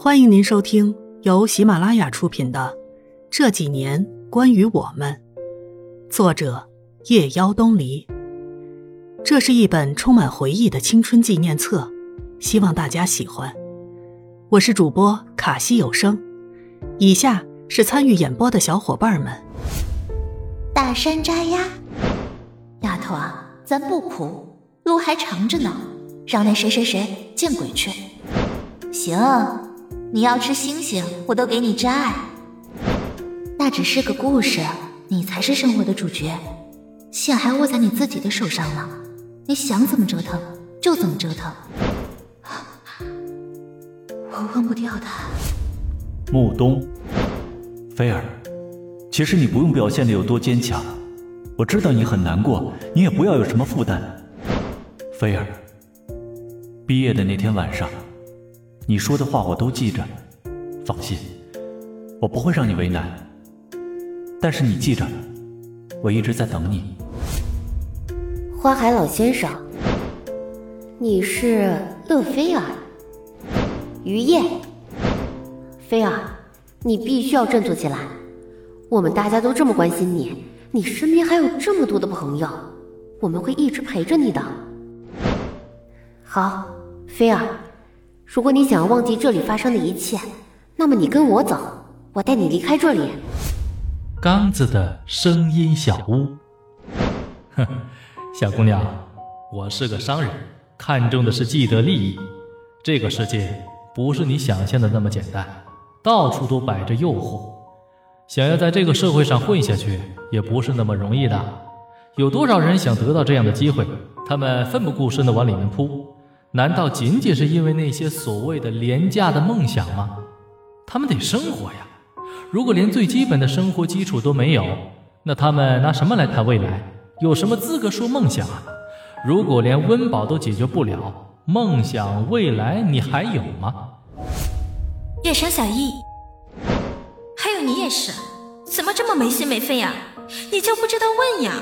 欢迎您收听由喜马拉雅出品的《这几年关于我们》，作者夜妖东篱。这是一本充满回忆的青春纪念册，希望大家喜欢。我是主播卡西有声，以下是参与演播的小伙伴们。大山楂鸭，丫头啊，咱不哭，路还长着呢，让那谁谁谁见鬼去！行。你要吃星星，我都给你摘。那只是个故事，你才是生活的主角，线还握在你自己的手上呢。你想怎么折腾就怎么折腾，我忘不掉的。木冬，菲儿，其实你不用表现的有多坚强，我知道你很难过，你也不要有什么负担。菲儿，毕业的那天晚上。你说的话我都记着，放心，我不会让你为难。但是你记着，我一直在等你。花海老先生，你是乐菲儿，于燕，菲儿，你必须要振作起来。我们大家都这么关心你，你身边还有这么多的朋友，我们会一直陪着你的。好，菲儿。如果你想要忘记这里发生的一切，那么你跟我走，我带你离开这里。刚子的声音小屋。哼，小姑娘，我是个商人，看重的是既得利益。这个世界不是你想象的那么简单，到处都摆着诱惑。想要在这个社会上混下去，也不是那么容易的。有多少人想得到这样的机会，他们奋不顾身的往里面扑。难道仅仅是因为那些所谓的廉价的梦想吗？他们得生活呀！如果连最基本的生活基础都没有，那他们拿什么来谈未来？有什么资格说梦想啊？如果连温饱都解决不了，梦想未来你还有吗？夜神小易，还有你也是，怎么这么没心没肺呀？你就不知道问呀？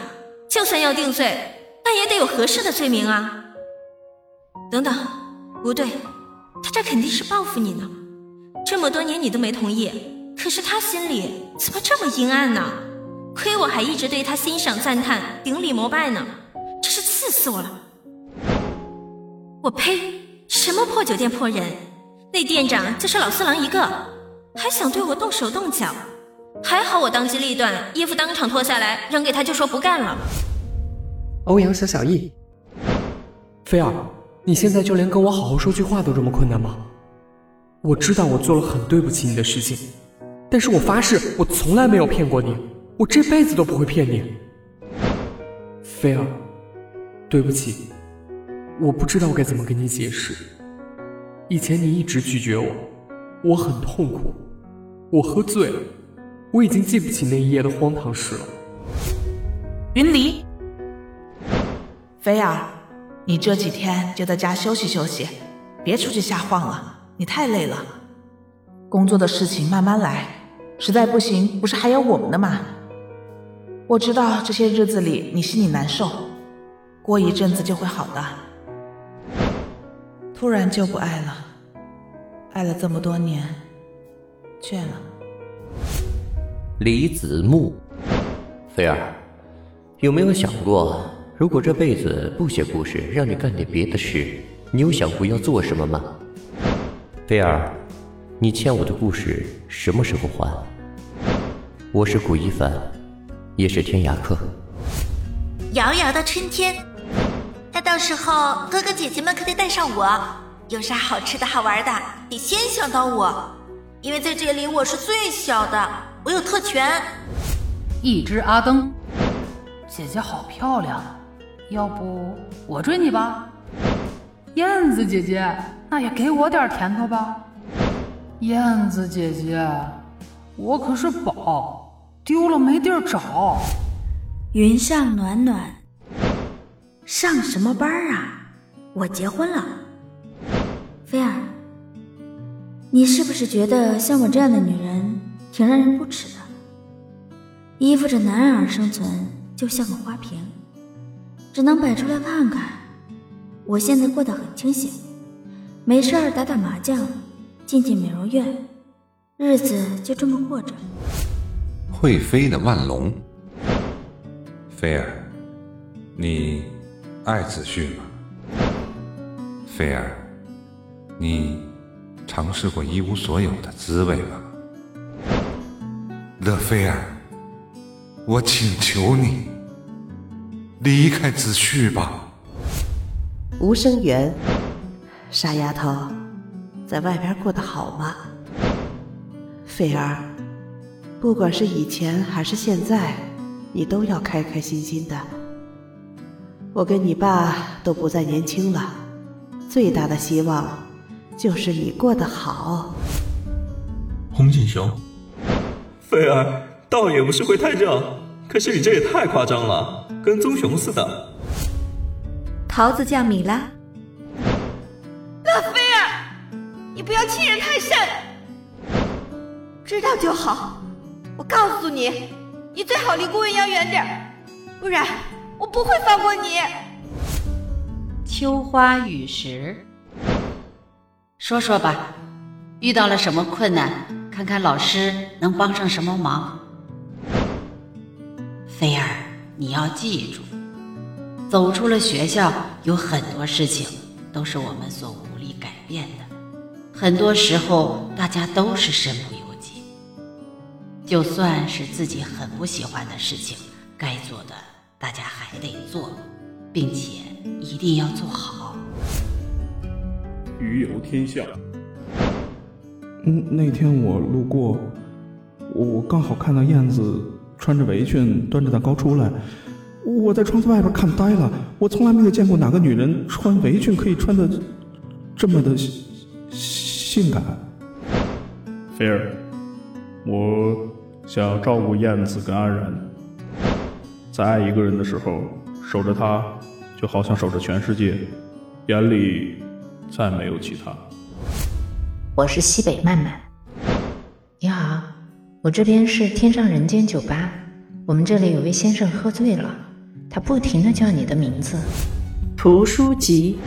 就算要定罪，那也得有合适的罪名啊！等等，不对，他这肯定是报复你呢。这么多年你都没同意，可是他心里怎么这么阴暗呢？亏我还一直对他欣赏、赞叹、顶礼膜拜呢，真是气死我了！我呸！什么破酒店破人？那店长就是老四郎一个，还想对我动手动脚。还好我当机立断，衣服当场脱下来扔给他，就说不干了。欧阳小小易，菲儿。你现在就连跟我好好说句话都这么困难吗？我知道我做了很对不起你的事情，但是我发誓我从来没有骗过你，我这辈子都不会骗你。菲儿，对不起，我不知道该怎么跟你解释。以前你一直拒绝我，我很痛苦，我喝醉了，我已经记不起那一夜的荒唐事了。云离，菲儿。你这几天就在家休息休息，别出去瞎晃了，你太累了。工作的事情慢慢来，实在不行，不是还有我们的吗？我知道这些日子里你心里难受，过一阵子就会好的。突然就不爱了，爱了这么多年，倦了。李子木，菲儿，有没有想过？如果这辈子不写故事，让你干点别的事，你有想过要做什么吗？菲儿，你欠我的故事什么时候还？我是古一凡，也是天涯客。遥遥的春天，那到时候哥哥姐姐们可得带上我，有啥好吃的好玩的，得先想到我，因为在这里我是最小的，我有特权。一只阿灯，姐姐好漂亮。要不我追你吧，燕子姐姐，那也给我点甜头吧。燕子姐姐，我可是宝，丢了没地儿找。云上暖暖，上什么班啊？我结婚了。菲儿，你是不是觉得像我这样的女人挺让人不齿的？依附着男人而生存，就像个花瓶。只能摆出来看看。我现在过得很清醒，没事儿打打麻将，进进美容院，日子就这么过着。会飞的万龙，菲儿，你爱子旭吗？菲儿，你尝试过一无所有的滋味吗？乐菲儿，我请求你离开子旭吧。吴生源，傻丫头，在外边过得好吗？菲儿，不管是以前还是现在，你都要开开心心的。我跟你爸都不再年轻了，最大的希望就是你过得好。洪锦雄，菲儿，倒也不是会太正，可是你这也太夸张了，跟棕熊似的。桃子酱米拉，乐菲儿，你不要欺人太甚，知道就好。我告诉你，你最好离顾未央远点不然我不会放过你。秋花雨时，说说吧，遇到了什么困难？看看老师能帮上什么忙。菲儿，你要记住。走出了学校，有很多事情都是我们所无力改变的。很多时候，大家都是身不由己。就算是自己很不喜欢的事情，该做的大家还得做，并且一定要做好。鱼游天下。嗯，那天我路过，我我刚好看到燕子穿着围裙，端着蛋糕出来。我在窗子外边看呆了，我从来没有见过哪个女人穿围裙可以穿的这么的性感。菲儿，我想要照顾燕子跟安然，在爱一个人的时候，守着他就好像守着全世界，眼里再没有其他。我是西北曼曼，我这边是天上人间酒吧，我们这里有位先生喝醉了。他不停的叫你的名字，图书集。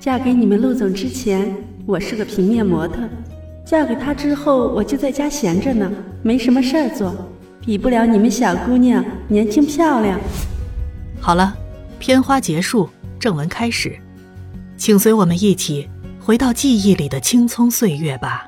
嫁给你们陆总之前，我是个平面模特；嫁给他之后，我就在家闲着呢，没什么事儿做，比不了你们小姑娘年轻漂亮。好了，片花结束，正文开始，请随我们一起回到记忆里的青葱岁月吧。